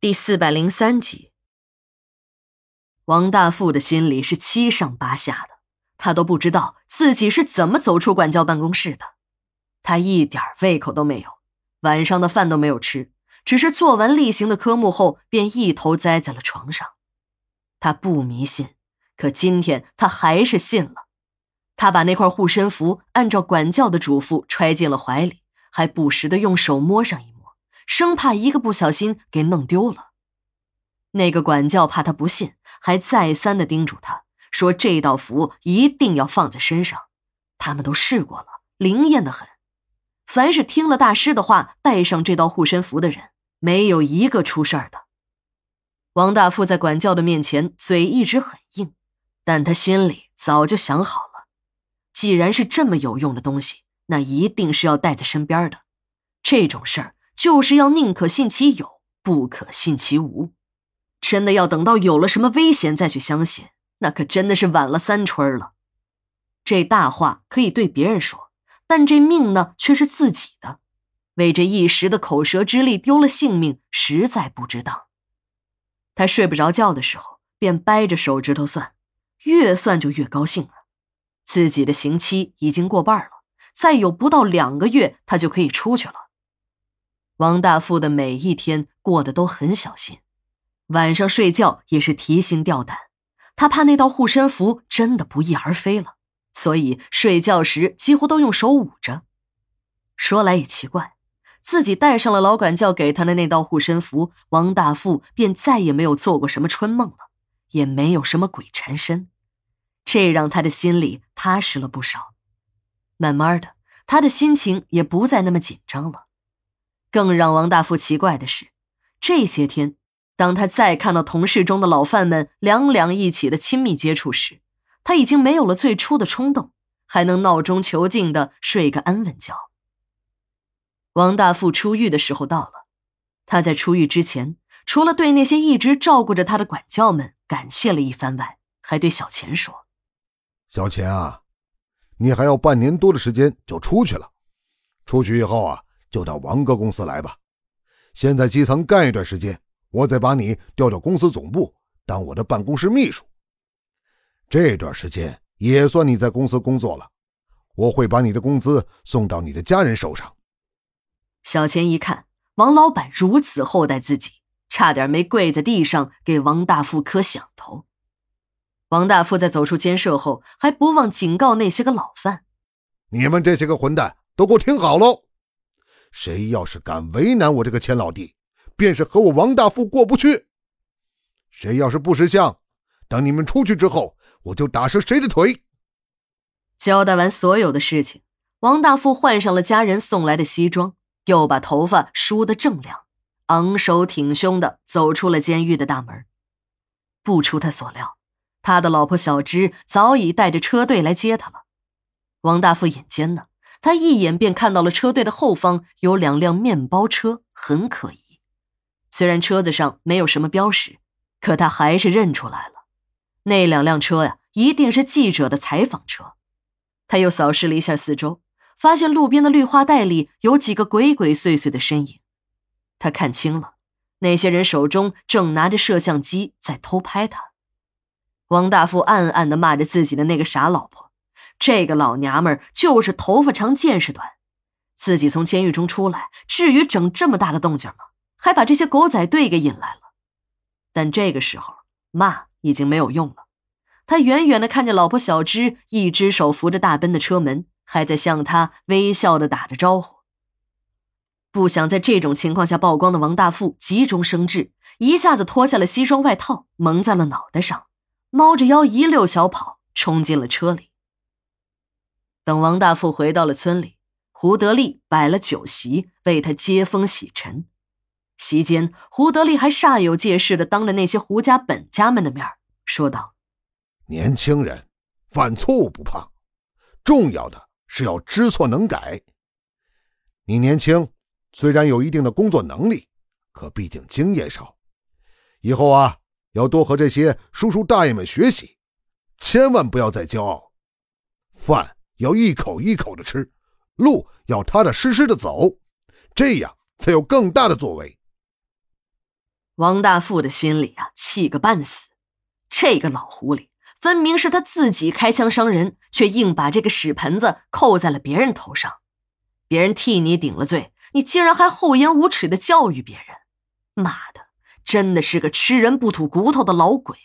第四百零三集，王大富的心里是七上八下的，他都不知道自己是怎么走出管教办公室的。他一点胃口都没有，晚上的饭都没有吃，只是做完例行的科目后，便一头栽在了床上。他不迷信，可今天他还是信了。他把那块护身符按照管教的嘱咐揣进了怀里，还不时的用手摸上一。生怕一个不小心给弄丢了。那个管教怕他不信，还再三的叮嘱他说：“这道符一定要放在身上。”他们都试过了，灵验的很。凡是听了大师的话，带上这道护身符的人，没有一个出事儿的。王大富在管教的面前嘴一直很硬，但他心里早就想好了，既然是这么有用的东西，那一定是要带在身边的。这种事儿。就是要宁可信其有，不可信其无。真的要等到有了什么危险再去相信，那可真的是晚了三春了。这大话可以对别人说，但这命呢，却是自己的。为这一时的口舌之力丢了性命，实在不值当。他睡不着觉的时候，便掰着手指头算，越算就越高兴了。自己的刑期已经过半了，再有不到两个月，他就可以出去了。王大富的每一天过得都很小心，晚上睡觉也是提心吊胆，他怕那道护身符真的不翼而飞了，所以睡觉时几乎都用手捂着。说来也奇怪，自己带上了老管教给他的那道护身符，王大富便再也没有做过什么春梦了，也没有什么鬼缠身，这让他的心里踏实了不少。慢慢的，他的心情也不再那么紧张了。更让王大富奇怪的是，这些天，当他再看到同事中的老范们两两一起的亲密接触时，他已经没有了最初的冲动，还能闹中求静的睡个安稳觉。王大富出狱的时候到了，他在出狱之前，除了对那些一直照顾着他的管教们感谢了一番外，还对小钱说：“小钱啊，你还要半年多的时间就出去了，出去以后啊。”就到王哥公司来吧，先在基层干一段时间，我再把你调到公司总部当我的办公室秘书。这段时间也算你在公司工作了，我会把你的工资送到你的家人手上。小钱一看王老板如此厚待自己，差点没跪在地上给王大富磕响头。王大富在走出监舍后，还不忘警告那些个老犯：“你们这些个混蛋，都给我听好喽！”谁要是敢为难我这个钱老弟，便是和我王大富过不去。谁要是不识相，等你们出去之后，我就打折谁的腿。交代完所有的事情，王大富换上了家人送来的西装，又把头发梳得正亮，昂首挺胸的走出了监狱的大门。不出他所料，他的老婆小芝早已带着车队来接他了。王大富眼尖呢。他一眼便看到了车队的后方有两辆面包车，很可疑。虽然车子上没有什么标识，可他还是认出来了。那两辆车呀，一定是记者的采访车。他又扫视了一下四周，发现路边的绿化带里有几个鬼鬼祟祟的身影。他看清了，那些人手中正拿着摄像机在偷拍他。王大富暗暗地骂着自己的那个傻老婆。这个老娘们儿就是头发长见识短，自己从监狱中出来，至于整这么大的动静吗？还把这些狗仔队给引来了。但这个时候骂已经没有用了，他远远的看见老婆小芝一只手扶着大奔的车门，还在向他微笑的打着招呼。不想在这种情况下曝光的王大富急中生智，一下子脱下了西装外套蒙在了脑袋上，猫着腰一溜小跑冲进了车里。等王大富回到了村里，胡德利摆了酒席为他接风洗尘。席间，胡德利还煞有介事的当着那些胡家本家们的面说道：“年轻人犯错误不怕，重要的是要知错能改。你年轻，虽然有一定的工作能力，可毕竟经验少。以后啊，要多和这些叔叔大爷们学习，千万不要再骄傲。饭。”要一口一口的吃，路要踏踏实实的走，这样才有更大的作为。王大富的心里啊，气个半死。这个老狐狸，分明是他自己开枪伤人，却硬把这个屎盆子扣在了别人头上。别人替你顶了罪，你竟然还厚颜无耻的教育别人！妈的，真的是个吃人不吐骨头的老鬼！